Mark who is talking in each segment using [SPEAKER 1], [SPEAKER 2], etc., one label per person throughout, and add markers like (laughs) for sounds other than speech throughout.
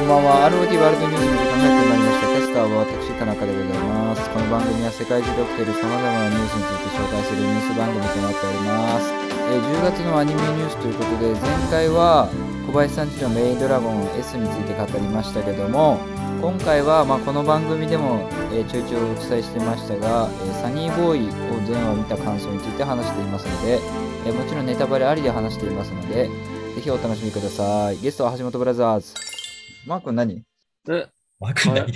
[SPEAKER 1] こんばんは。ROT ワールドニュースの時間がやってまいりました。キャスターは私、田中でございます。この番組は世界中で起きている様々なニュースについて紹介するニュース番組となっております。え10月のアニメニュースということで、前回は小林さんちのメイドラゴン S について語りましたけども、今回はまあこの番組でも、えちょいちょいお伝えしてましたが、えサニーボーイを全話見た感想について話していますので、えもちろんネタバレありで話していますので、ぜひお楽しみください。ゲストは橋本ブラザーズ。マー君何？
[SPEAKER 2] え、
[SPEAKER 3] わかんない。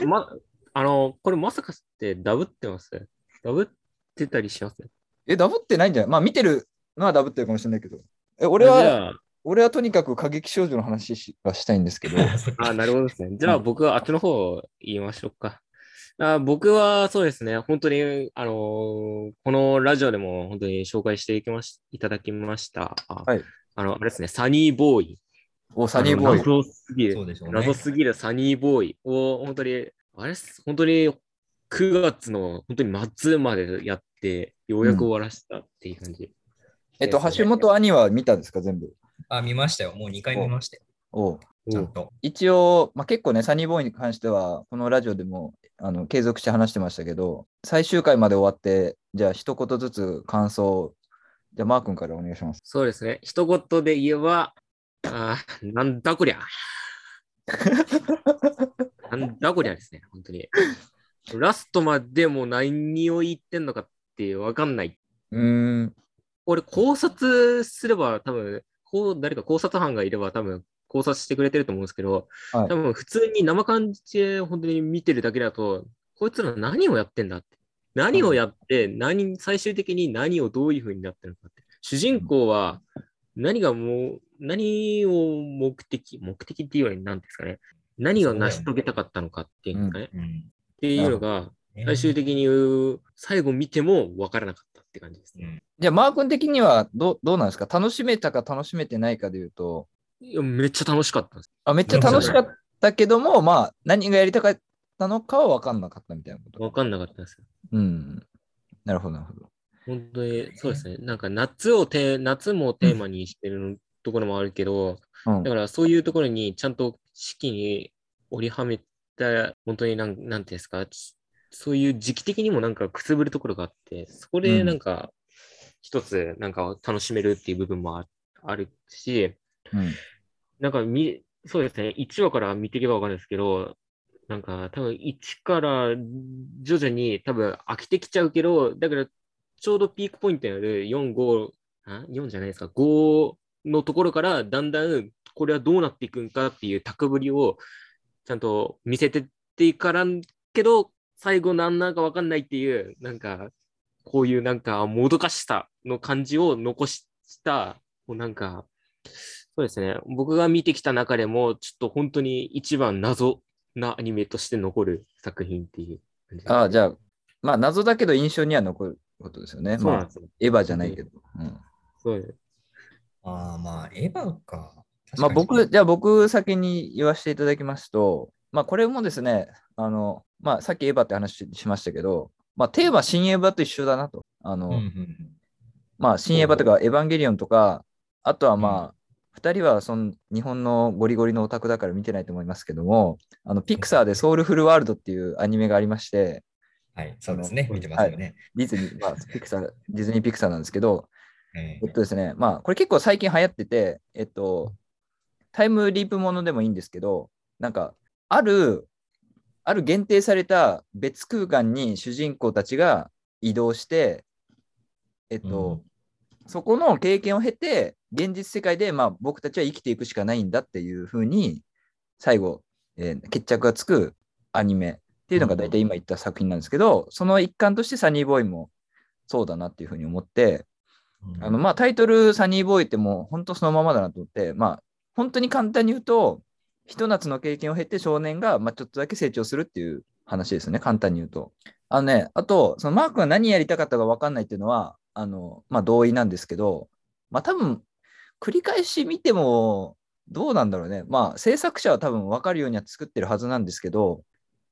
[SPEAKER 2] え、ま、あの、これまさかってダブってます？ダブってたりします？
[SPEAKER 1] え、ダブってないんじゃない？まあ見てるのはダブってるかもしれないけど。え、俺は、俺はとにかく過激少女の話しがしたいんですけど。(laughs)
[SPEAKER 2] あ、あなるほどですね。じゃあ僕はあっちの方を言いましょうか。あ僕はそうですね、本当に、あのーこのラジオでも本当に紹介していきましいただきました。あ
[SPEAKER 1] はい
[SPEAKER 2] あの、あれですね、サニーボーイ。
[SPEAKER 1] お、サニーボーイ。
[SPEAKER 2] 謎すぎる。
[SPEAKER 3] そうでしょうね。
[SPEAKER 2] 謎すぎるサニーボーイを本当に、あれ本当に9月の本当に末までやって、ようやく終わらせたっていう感じ。
[SPEAKER 1] えっと、橋本兄は見たんですか、全部？
[SPEAKER 3] あ、見ましたよ。もう2回見ましたよ。
[SPEAKER 1] お
[SPEAKER 3] ちゃんと。
[SPEAKER 1] 一応、まあ、結構ね、サニーボーイに関しては、このラジオでもあの継続して話してましたけど、最終回まで終わって、じゃあ一言ずつ感想、じゃあマー君からお願いします。
[SPEAKER 2] そうですね。一言で言えば、あーなんだこりゃ。(laughs) なんだこりゃですね、本当に。ラストまでも何を言ってんのかってわかんない。
[SPEAKER 1] うーん、
[SPEAKER 2] 俺考察すれば多分、こう誰か考察班がいれば多分考察してくれてると思うんですけど、
[SPEAKER 1] はい
[SPEAKER 2] 多分普通に生感じで本当に見てるだけだと、こいつら何をやってんだって。何をやって、何、最終的に何をどういう風になってるのかって。主人公は何がもう、何を目的、目的っていうより何ですかね。何を成し遂げたかったのかっていうんですかね。
[SPEAKER 3] うん。
[SPEAKER 2] っていうのが、最終的に最後見ても分からなかったって感じですね。
[SPEAKER 3] うん
[SPEAKER 1] じゃあマー君的にはどうどうなんですか？楽しめたか楽しめてないかでいうと、
[SPEAKER 2] いやめっちゃ楽しかったです。
[SPEAKER 1] あめっちゃ楽しかったけども、まあ、何がやりたかったのかは分かんなかったみたいなこと？
[SPEAKER 2] 分かんなかったです。
[SPEAKER 1] うん。なるほど、なるほど。
[SPEAKER 2] 本当に、そうですね。なんか夏をて、夏もテーマにしてるところもあるけど、
[SPEAKER 1] うん。
[SPEAKER 2] だからそういうところにちゃんと四季に折りはめた、本当になん、なんていうんですか、ちそういう時期的にもなんかくすぶるところがあって、そこでなんか一つなんか楽しめるっていう部分もああるし、
[SPEAKER 1] うん
[SPEAKER 2] なんかみ、そうですね、1話から見ていけばわかるんですけど、なんか多分1から徐々に多分飽きてきちゃうけど、だからちょうどピークポイントになる4、5、あ4じゃないですか、5のところからだんだんこれはどうなっていくんかっていう高ぶりをちゃんと見せてっていからんけど、最後何なのかわかんないっていう、なんか、こういうなんかもどかしさの感じを残した、もうなんか、そうですね。僕が見てきた中でも、ちょっと本当に一番謎なアニメとして残る作品っていう。
[SPEAKER 1] ああ、じゃあ、まあ、謎だけど印象には残ることですよね。まあ。エヴァじゃないけど。うん
[SPEAKER 2] そうです。
[SPEAKER 3] ああ、まあ、エヴァか。
[SPEAKER 1] まあ、僕、じゃあ僕先に言わせていただきますと、まあ、これもですね、あの、まあ、さっきエヴァって話ししましたけど、まあ、テーマ新エヴァと一緒だなと。あの、
[SPEAKER 3] うんうん
[SPEAKER 1] まあ、新エヴァとかエヴァンゲリオンとか、あとはまあ、二人はその日本のゴリゴリのオタクだから見てないと思いますけども、あのピクサーでソウルフルワールドっていうアニメがありまして、
[SPEAKER 3] はい、そうですね。見てますよね。
[SPEAKER 1] ディズニー、まあ、ピクサー、ディズニーピクサーなんですけど、
[SPEAKER 3] え
[SPEAKER 1] え。っとですね、まあ、これ結構最近流行ってて、えっと、タイムリープものでもいいんですけど、なんか、ある、ある限定された別空間に主人公たちが移動して、えっと、そこの経験を経て、現実世界で、まあ、僕たちは生きていくしかないんだっていうふうに、最後、えー決着がつくアニメっていうのが大体今言った作品なんですけど、その一環としてサニーボーイもそうだなっていうふうに思って、あのまあ、タイトルサニーボーイってもう本当そのままだなと思って、まあ、本当に簡単に言うと、ひと夏の経験を経て少年が、まあ、ちょっとだけ成長するっていう話ですね、簡単に言うと。あのね、あと、そのマークが何やりたかったか分かんないっていうのは、あのまあ、同意なんですけど、まあ、多分繰り返し見ても、どうなんだろうね。まあ、制作者は多分分かるようには作ってるはずなんですけど、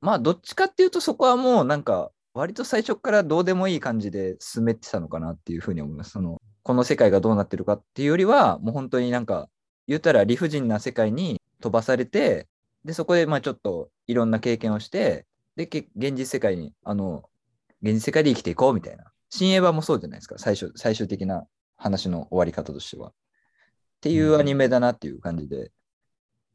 [SPEAKER 1] まあ、どっちかっていうと、そこはもうなんか、割と最初からどうでもいい感じで進めてたのかなっていうふうに思います。そのこの世界がどうなってるかっていうよりは、もう本当になんか、言ったら理不尽な世界に飛ばされて、で、そこでまあちょっといろんな経験をして、で、け現実世界に、あの、現実世界で生きていこうみたいな。新エヴァもそうじゃないですか、最初最終的な話の終わり方としては。っていうアニメだなっていう感じで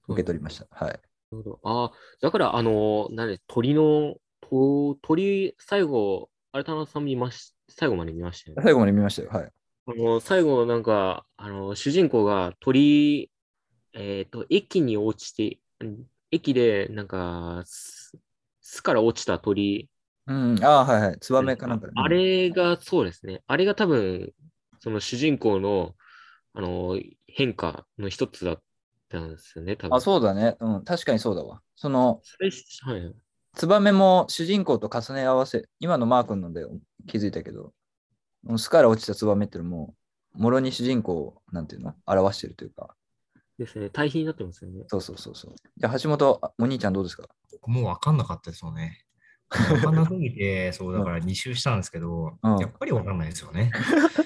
[SPEAKER 1] 受け取りました。はい。
[SPEAKER 2] なるほど。ああ、だから、あの、なんで、鳥の、と鳥、最後、あれ、田中さん見まし、最後まで見ましたよね。
[SPEAKER 1] 最後まで見ましたよ。はい。
[SPEAKER 2] あの、最後、なんか、あの、主人公が鳥、えっと、駅に落ちて、うん駅で、なんか、巣巣から落ちた鳥、
[SPEAKER 1] うん、ああ、はいはい。ツバメかなんかで。
[SPEAKER 2] あれがそうですね。あれが多分、その主人公の、あの、変化の一つだったんですよね、多分。
[SPEAKER 1] あ、そうだね。うん、確かにそうだわ。その、
[SPEAKER 2] はい。
[SPEAKER 1] ツバメも主人公と重ね合わせ、今のマー君ので気づいたけど、巣から落ちたツバメっていうのも、もろに主人公を、なんていうの表してるというか。
[SPEAKER 2] ですね。対比になってますよね。
[SPEAKER 1] そうそうそうそう。じゃあ、橋本、あお兄ちゃんどうですか？
[SPEAKER 3] 僕もう分かんなかったですよね。分かんなすぎて、(laughs) そうだから2周したんですけど、
[SPEAKER 1] うん
[SPEAKER 3] やっぱり分かんないですよね。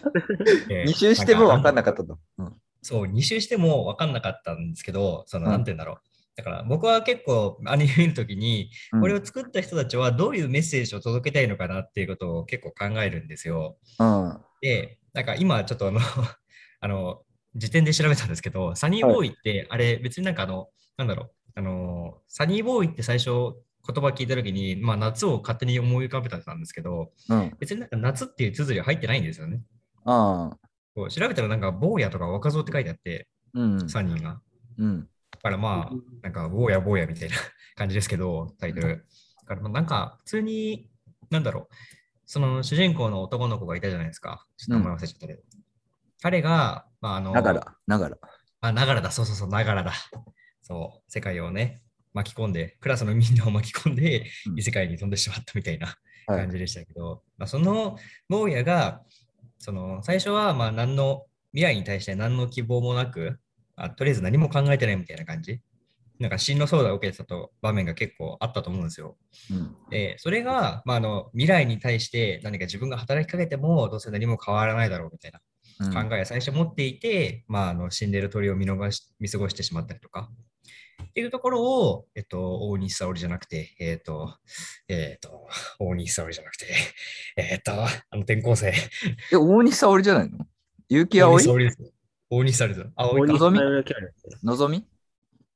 [SPEAKER 3] (laughs)
[SPEAKER 1] ?2 周しても分かんなかったと。うん
[SPEAKER 3] そう、2周しても分かんなかったんですけど、その、
[SPEAKER 1] うん
[SPEAKER 3] なんて言うんだろう。だから僕は結構アニメ見るときに、
[SPEAKER 1] うん
[SPEAKER 3] これを作った人たちはどういうメッセージを届けたいのかなっていうことを結構考えるんですよ。
[SPEAKER 1] うん。
[SPEAKER 3] で、なんか今ちょっとあの、(laughs) あの、時点で調べたんですけど、サニーボーイって、あれ別になんかあの、なんだろう、あの、サニーボーイって最初言葉聞いたときに、まあ夏を勝手に思い浮かべたんですけど、
[SPEAKER 1] うん。
[SPEAKER 3] 別になんか夏っていう綴りは入ってないんですよね。
[SPEAKER 1] あ
[SPEAKER 3] う調べたらなんか坊やとか若造って書いてあって、
[SPEAKER 1] うん。
[SPEAKER 3] 3人が。
[SPEAKER 1] うん。
[SPEAKER 3] だからまあ、なんか坊や坊やみたいな (laughs) 感じですけど、タイトル。だからまあなんか普通に、なんだろう、その主人公の男の子がいたじゃないですか。ちょっと名前忘れちゃったけど。彼が、まああの、
[SPEAKER 1] ながら、ながら。
[SPEAKER 3] あ、ながらだ、そうそうそう、ながらだ。そう、世界をね、巻き込んで、クラスのみんなを巻き込んで、
[SPEAKER 1] うん
[SPEAKER 3] 異世界に飛んでしまったみたいな
[SPEAKER 1] はい
[SPEAKER 3] 感じでしたけど、まあ、その坊やが、その最初はまあ何の未来に対して何の希望もなく、あとりあえず何も考えてないみたいな感じ？なんか進路相談を受けてたと場面が結構あったと思うんですよ。
[SPEAKER 1] うん。
[SPEAKER 3] で、それが、まあ、あの未来に対して何か自分が働きかけてもどうせ何も変わらないだろうみたいな
[SPEAKER 1] うん
[SPEAKER 3] 考えを最初持っていて、まあ、あの死んでる鳥を見逃し見過ごしてしまったりとか。っていうところを、えっと、大西沙織じゃなくて、えっと、えっと、大西沙織じゃなくて、えっと、あの転校生。
[SPEAKER 1] え、大西沙織じゃないの？結城葵？
[SPEAKER 3] 大西沙織です。大西沙織です。あ、葵か。
[SPEAKER 1] のぞみのぞみ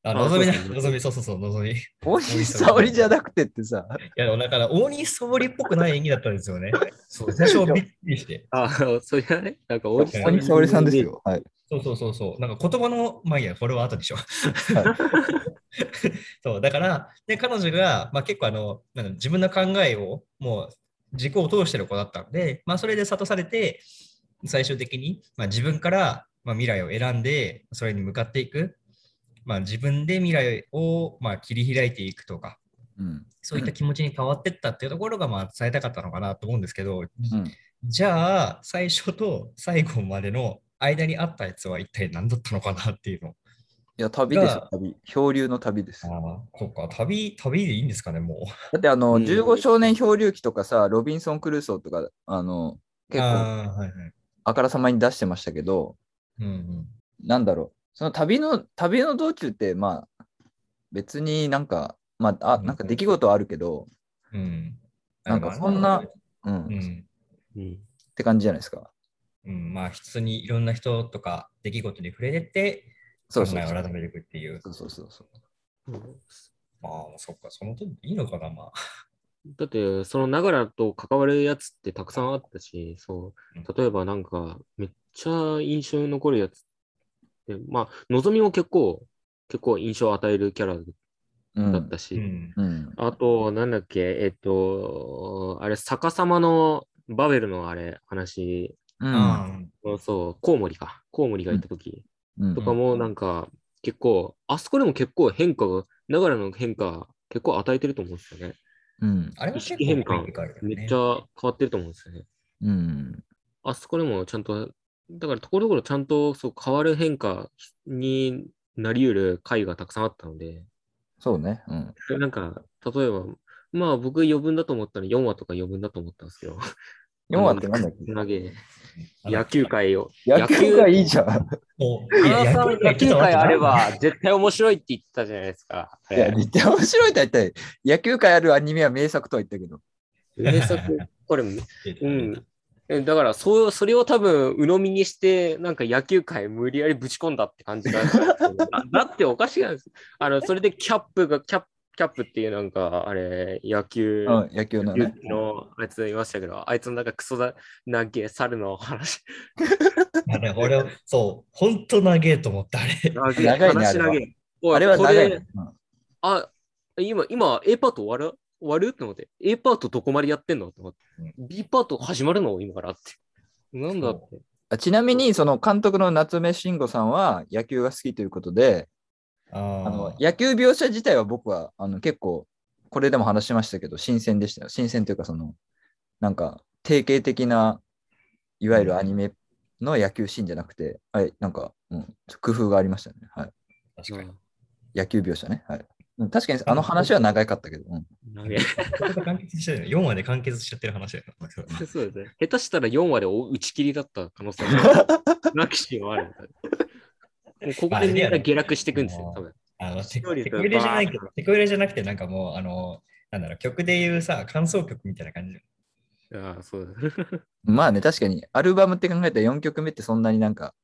[SPEAKER 3] あ、
[SPEAKER 2] あ
[SPEAKER 3] のぞみだ。のぞみ、そうそうそう、のぞみ。い
[SPEAKER 1] 大西沙織じゃなくてってさ。
[SPEAKER 3] や、だから、大西沙織っぽくない演技だったんですよね。(laughs) そう、最初びっくりして。
[SPEAKER 2] あ、それはね、なんか
[SPEAKER 1] 大西沙織さんです。よ。はい。
[SPEAKER 3] そうそうそうそう。なんか言葉の、まあいいや、これは後でしょ。(laughs) そう、だから、で、彼女が、まあ結構あの、なんだ自分の考えを、もう、軸を通してる子だったので、まあそれで諭されて、最終的に、まあ自分から、まあ、未来を選んで、それに向かっていく。まあ自分で未来を、まあ、切り開いていくとか、
[SPEAKER 1] うん。
[SPEAKER 3] そういった気持ちに変わっていったっていうところが、まあ伝えたかったのかなと思うんですけど、
[SPEAKER 1] うん。
[SPEAKER 3] じゃあ、最初と最後までの間にあったやつは一体何だったのかなっていうの。
[SPEAKER 1] いや、旅です旅。漂流の旅です。
[SPEAKER 3] ああ、こっか、旅、旅でいいんですかね、もう。
[SPEAKER 1] だって、あの、
[SPEAKER 2] うん
[SPEAKER 1] 15少年漂流記とかさ、ロビンソン・クルーソーとか、あの、結構、
[SPEAKER 3] ああ、はいはい。
[SPEAKER 1] あからさまに出してましたけど、
[SPEAKER 3] うんうん。
[SPEAKER 1] なんだろう。その旅の、旅の道中って、まあ、別になんか、まあ、あ、
[SPEAKER 3] うん
[SPEAKER 1] なんか出来事はあるけど、
[SPEAKER 3] うん。
[SPEAKER 1] なんかそんな、うん、っ
[SPEAKER 3] うん。
[SPEAKER 2] うん。
[SPEAKER 1] て感じじゃないですか。
[SPEAKER 3] うん、まあ、普通にいろんな人とか出来事に触れてって、
[SPEAKER 1] そうそうそう。
[SPEAKER 3] を改めていくっていう。
[SPEAKER 1] そうそうそうそう。
[SPEAKER 3] まあ、そっか、その通りでいいのかな、まあ。(laughs)
[SPEAKER 2] だって、そのながらと関わるやつってたくさんあったし、そう
[SPEAKER 3] うん、
[SPEAKER 2] 例えばなんか、めっちゃ印象に残るやつって、まあ、のぞみも結構、結構印象を与えるキャラ
[SPEAKER 1] うん。
[SPEAKER 2] だったし、
[SPEAKER 3] うん。
[SPEAKER 1] うん。
[SPEAKER 2] あと、なんだっけ、えっと、あれ、逆さまのバベルのあれ、話、
[SPEAKER 1] うん。
[SPEAKER 3] あ
[SPEAKER 2] そうそう、コウモリか。コウモリがいたとき
[SPEAKER 1] うん
[SPEAKER 2] とかも、なんか、結構、あそこでも結構変化が、ながらの変化、結構与えてると思うんですよね。
[SPEAKER 1] うん。
[SPEAKER 3] あれは
[SPEAKER 2] 意
[SPEAKER 3] 結構
[SPEAKER 2] 識変換
[SPEAKER 3] 大きくあるよね
[SPEAKER 2] めっちゃ変わってると思うんですよね。
[SPEAKER 1] うん。
[SPEAKER 2] あそこでもちゃんと、だからところどころちゃんとそう変わる変化になり得る回がたくさんあったので、
[SPEAKER 1] そうね。うん。
[SPEAKER 2] なんか、例えば、まあ僕余分だと思ったら4話とか余分だと思ったんですけど、
[SPEAKER 1] 4話ってなんだっけ？
[SPEAKER 2] 投げ野球界を。
[SPEAKER 1] 野球がいいじゃん。
[SPEAKER 2] 野球界あれば
[SPEAKER 3] い
[SPEAKER 2] 絶対面白いって言ってたじゃないですか。
[SPEAKER 1] いや、絶対面白いと言ったら野球界あるアニメは名作とは言ったけど。
[SPEAKER 2] 名作、これ、うん。えだからそう、それを多分、鵜呑みにして、なんか野球界無理やりぶち込んだって感じが。(laughs) だだっておかしいなんです。あの、それでキャップが、キャップ、キャップっていうなんか、あれ、野球
[SPEAKER 1] うん、野球のね。
[SPEAKER 2] のあいついましたけど、あいつのなんかクソだ、なげ猿の話。
[SPEAKER 3] あれ、俺、そう、本当長えと思った、あれ。
[SPEAKER 2] 長げ話長げ
[SPEAKER 1] あれは
[SPEAKER 2] こ
[SPEAKER 1] 長いね。うん
[SPEAKER 2] あ、今、今、A パート終わる？終わるって思って。A パートどこまでやってんのって思って。B パート始まるの今からって。なんだって。
[SPEAKER 1] あちなみに、その監督の夏目慎吾さんは野球が好きということで、
[SPEAKER 3] あ
[SPEAKER 1] あの
[SPEAKER 3] ー
[SPEAKER 1] 野球描写自体は僕はあの結構、これでも話しましたけど、新鮮でしたよ。新鮮というか、その、なんか、定型的な、いわゆるアニメの野球シーンじゃなくて、はい、なんか、うん、工夫がありましたね。はい。
[SPEAKER 3] 確かに。
[SPEAKER 1] 野球描写ね。はい。うん確かにあの話は長かったけど、
[SPEAKER 3] 完結してる4話で完結しちゃってる話だよ。(laughs)
[SPEAKER 2] そうですね。下手したら4話で打ち切りだった可能性がなきしもある。(laughs) もうここでみんな下落していくんですよ、多分。
[SPEAKER 3] あのテ
[SPEAKER 2] ストーリーと
[SPEAKER 3] テコ入れじゃないけど、テコ入れじゃなくて、なんかもう、あの、なんだろう、曲で言うさ、感想曲みたいな感じ。
[SPEAKER 2] ああ、そうだ。(laughs)
[SPEAKER 1] まあね、確かに、アルバムって考えたら4曲目ってそんなになんか、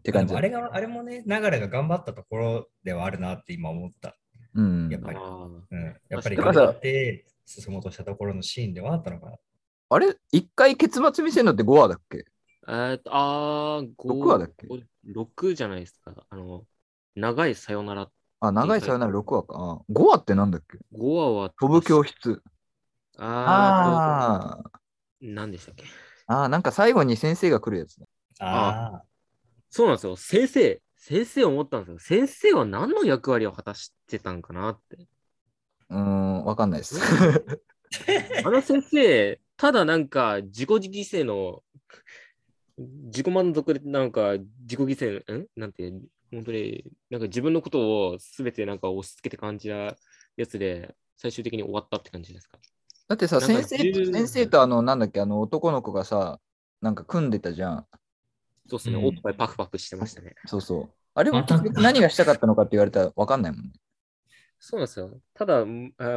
[SPEAKER 1] って感じ
[SPEAKER 3] あれが、あれもね、流れが頑張ったところではあるなって今思った。
[SPEAKER 1] うん
[SPEAKER 3] やっぱり、
[SPEAKER 2] あ
[SPEAKER 3] うん、やっぱり頑張って進もうとしたところのシーンではあったのかな。
[SPEAKER 1] あれ？一回結末見せるのって5話だっけ？
[SPEAKER 2] あ。えーとあー、
[SPEAKER 1] 6話だっけ
[SPEAKER 2] ?6 じゃないですか。あの、長いさよなら。
[SPEAKER 1] あ、長いさよなら6話か。あ5話ってなんだっけ
[SPEAKER 2] ？5話は。
[SPEAKER 1] 飛ぶ教室。
[SPEAKER 2] あー
[SPEAKER 1] あ
[SPEAKER 2] と、何でしたっけ？
[SPEAKER 1] ああ、なんか最後に先生が来るやつね。
[SPEAKER 3] あ
[SPEAKER 2] そうなんですよ。先生、先生思ったんですよ。先生は何の役割を果たしてたんかなって。
[SPEAKER 1] うーん、わかんないです。(laughs)
[SPEAKER 2] あの先生、ただなんか自己犠牲の、自己満足でなんか自己犠牲、んなんて、本当になんか自分のことをすべてなんか押し付けて感じたやつで、最終的に終わったって感じですか？
[SPEAKER 1] だってさ、先生と、
[SPEAKER 2] 10
[SPEAKER 1] 先生とあの、なんだっけ、あの男の子がさ、なんか組んでたじゃん。
[SPEAKER 2] そうですね、
[SPEAKER 3] うん
[SPEAKER 2] おっぱいパクパクしてましたね。
[SPEAKER 1] そうそう。あれは何がしたかったのかって言われたらわかんないもんね。
[SPEAKER 2] そうなんですよ。ただ、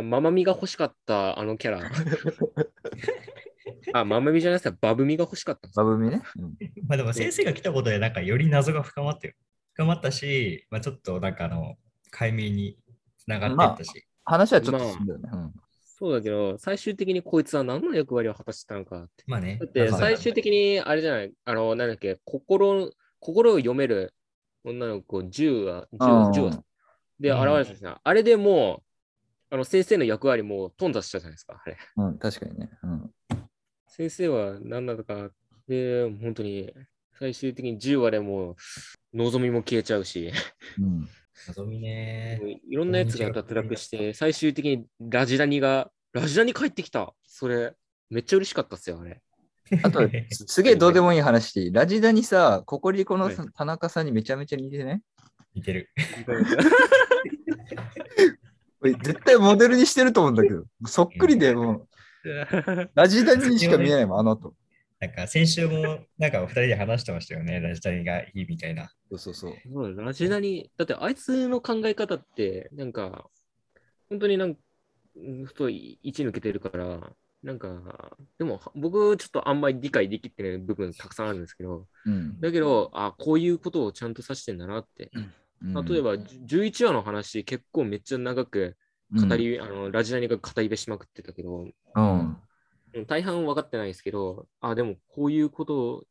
[SPEAKER 2] ママミが欲しかったあのキャラ。(laughs) あ、ママミじゃないですか、バブミが欲しかった。
[SPEAKER 1] バブミね。うん
[SPEAKER 3] あ。(laughs) まあでも先生が来たことで、なんかより謎が深まったよ。深まったし、まあちょっとなんかあの、解明につながっていったし。
[SPEAKER 1] 話はちょっと進んだよね。うん
[SPEAKER 2] そうだけど、最終的にこいつは何の役割を果たしてたのかって。
[SPEAKER 3] まあね。
[SPEAKER 2] だって
[SPEAKER 3] まあ
[SPEAKER 2] 最終的にあれじゃない、あの、なんだっけ、心、心を読める女の子10話、10話、10話で
[SPEAKER 3] うん
[SPEAKER 2] 現れたじゃん。あれでもう、あの先生の役割も頓挫したじゃないですか、あれ。
[SPEAKER 1] うん、確かにね。うん。
[SPEAKER 2] 先生は何なのか、で、本当に、最終的に10話でもう、望みも消えちゃうし、
[SPEAKER 1] うん、
[SPEAKER 3] 謎みね。
[SPEAKER 2] いろんなやつが脱落して、最終的にラジダニが、ラジダニ帰ってきた。それ、めっちゃ嬉しかったっすよ、あれ。(laughs)
[SPEAKER 1] あと、すすげえどうでもいい話していい。ラジダにさ、ココリコの
[SPEAKER 2] はい
[SPEAKER 1] 田中さんにめちゃめちゃ似てね。
[SPEAKER 3] 似てる。(laughs)
[SPEAKER 1] 絶対モデルにしてると思うんだけど、そっくりでもう、(laughs) ラジダにしか見えないもん、あの後。
[SPEAKER 3] なんか先週もなんかお二人で話してましたよね。ラジタニがいいみたいな。
[SPEAKER 1] そうそうそう。
[SPEAKER 2] そうラジダニ、だってあいつの考え方って、なんか、本当になんか、うん太い位置抜けてるから、なんか、でも僕ちょっとあんまり理解できてない部分たくさんあるんですけど、
[SPEAKER 1] うん。
[SPEAKER 2] だけど、あ、こういうことをちゃんと指してんだなって。
[SPEAKER 1] うん
[SPEAKER 2] 例えば、じゅ11話の話、結構めっちゃ長く語り、あのラジダニが語り部しまくってたけど、
[SPEAKER 1] うん。
[SPEAKER 2] うん大半分かってないですけど、あ、でもこういうことを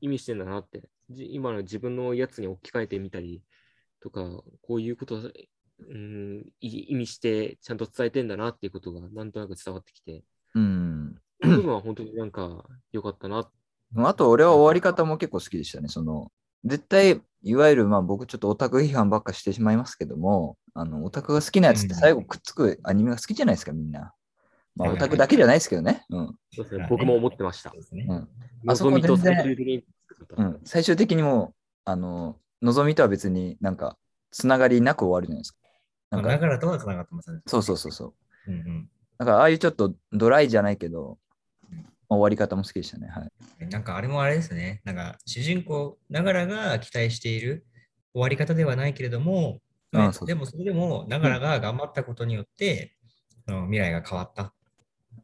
[SPEAKER 2] 意味してんだなって、じ今の自分のやつに置き換えてみたりとか、こういうことを、うん、い意味してちゃんと伝えてんだなっていうことがなんとなく伝わってきて、
[SPEAKER 1] うん。
[SPEAKER 2] 部分は本当になんか良かったな。
[SPEAKER 1] あと、俺は終わり方も結構好きでしたね。その、絶対、いわゆる、まあ僕ちょっとオタク批判ばっかしてしまいますけども、あの、オタクが好きなやつって最後くっつくアニメが好きじゃないですか、みんな。まあ、
[SPEAKER 3] はい
[SPEAKER 1] オタクだけじゃないですけどね。うん。
[SPEAKER 2] そう僕も思ってました
[SPEAKER 3] そう。
[SPEAKER 1] ん。あそこ
[SPEAKER 2] 望みと最終的に
[SPEAKER 1] うん、最終的にもう、あの、望みとは別になんか、つながりなく終わるじゃないですか。なんか、
[SPEAKER 3] まあだからとはつながってますね。
[SPEAKER 1] そうそうそうそう。
[SPEAKER 3] うんうん。
[SPEAKER 1] だから、ああいうちょっとドライじゃないけど、終わり方も好きでしたね。はい。
[SPEAKER 3] なんかあれもあれですね。なんか主人公ながらが期待している終わり方ではないけれども、
[SPEAKER 1] ああそう
[SPEAKER 3] でもそれでもながらが頑張ったことによって、その未来が変わった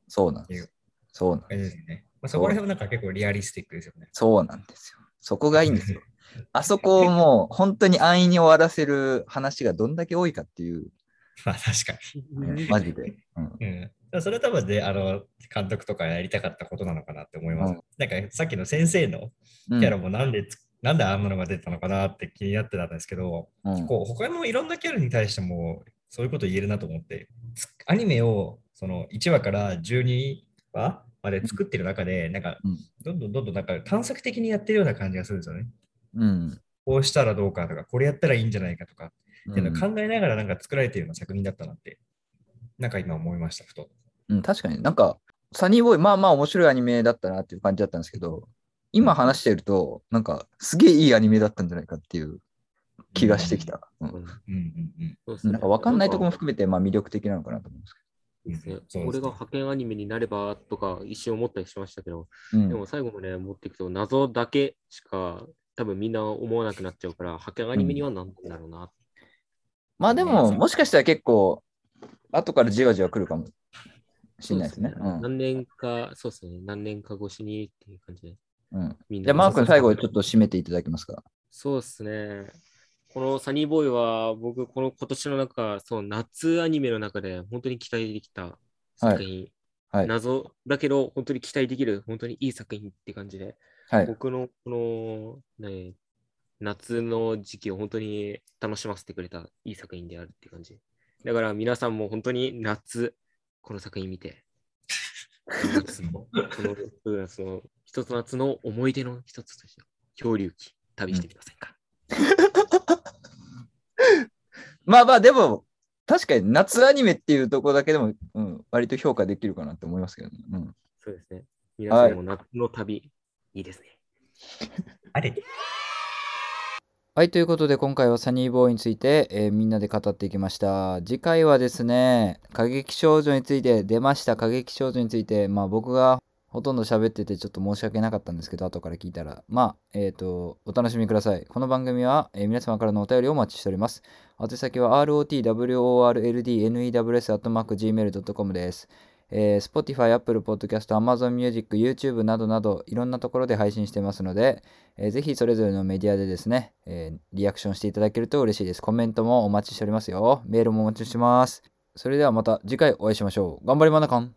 [SPEAKER 1] そうなんです。そうなん
[SPEAKER 3] ですね。まあ、そこら辺もなんか結構リアリスティックですよね。
[SPEAKER 1] そうなんですよ。そこがいいんですよ。あそこをもう本当に安易に終わらせる話がどんだけ多いかっていう、(laughs)
[SPEAKER 3] まあ確か
[SPEAKER 1] ねマジで。うん
[SPEAKER 3] に。うん。それは多分ね、あの、監督とかやりたかったことなのかなって思います。
[SPEAKER 1] うん
[SPEAKER 3] なんかさっきの先生の
[SPEAKER 1] うん
[SPEAKER 3] キャラもなんでつ、なんであんなのが出たのかなって気になってたんですけど、
[SPEAKER 1] うん
[SPEAKER 3] こう他のいろんなキャラに対してもそういうこと言えるなと思って、つアニメをその1話から12話まで作ってる中で、なんか
[SPEAKER 1] うん
[SPEAKER 3] どんどんどんどんなんか探索的にやってるような感じがするんですよね。
[SPEAKER 1] うん。
[SPEAKER 3] こうしたらどうかとか、これやったらいいんじゃないかとか、っていうの考えながらなんか作られてるような作品だったなって、なんか今思いました、ふと。
[SPEAKER 1] うん、確かになんか、サニーボーイ、まあまあ面白いアニメだったなっていう感じだったんですけど、今話してると、なんか、すげえいいアニメだったんじゃないかっていう気がしてきた。うん
[SPEAKER 2] うん
[SPEAKER 3] うんうんうん。
[SPEAKER 2] そうですね
[SPEAKER 1] なんか分かんないところも含めて、まあ魅力的なのかなと思うんです
[SPEAKER 2] ですね
[SPEAKER 3] そうですね
[SPEAKER 2] 俺が派遣アニメになればとか一瞬思ったりしましたけど。
[SPEAKER 1] うん
[SPEAKER 2] でも最後まで持っていくと謎だけしか多分みんな思わなくなっちゃうから、派遣アニメにはなんだろうな。
[SPEAKER 1] まあでも、
[SPEAKER 3] ね
[SPEAKER 1] もしかしたら結構、後からじわじわ来るかもしれないですね。
[SPEAKER 2] 何年か、そうですね、何年か越しにっていう感じで。
[SPEAKER 1] うんじゃあ、マー君、最後ちょっと締めていただけますか？
[SPEAKER 2] そうですね。このサニーボーイは僕、この今年の中、そう夏アニメの中で本当に期待できた作品。
[SPEAKER 1] はい。
[SPEAKER 2] 謎だけど本当に期待できる、本当にいい作品って感じで、
[SPEAKER 1] はい。
[SPEAKER 2] 僕のこの、ね、夏の時期を本当に楽しませてくれたいい作品であるって感じ。だから皆さんも本当に夏、この作品見て、夏のこのその一つ夏の思い出の一つとして、漂流記、旅してみませんか、
[SPEAKER 1] まあまあ、でも、確かに夏アニメっていうところだけでも、うん、割と評価できるかなって思いますけどね。うん。
[SPEAKER 2] そうですね。皆さんも夏の旅、いいですね。(laughs)
[SPEAKER 3] あれ
[SPEAKER 1] はい、ということで今回はサニーボーイについて、えーみんなで語っていきました。次回はですね、過激少女について出ました過激少女について、まあ僕がほとんど喋っててちょっと申し訳なかったんですけど、後から聞いたら、まあ、えっ、と、お楽しみください。この番組は、えー皆様からのお便りをお待ちしております。宛先は rotworldnews.gmail.com です。えー Spotify、Apple Podcast、Amazon Music、YouTube などなどいろんなところで配信してますので、えーぜひそれぞれのメディアでですね、えーリアクションしていただけると嬉しいです。コメントもお待ちしておりますよ。メールもお待ちしてます。それではまた次回お会いしましょう。頑張りまなかん。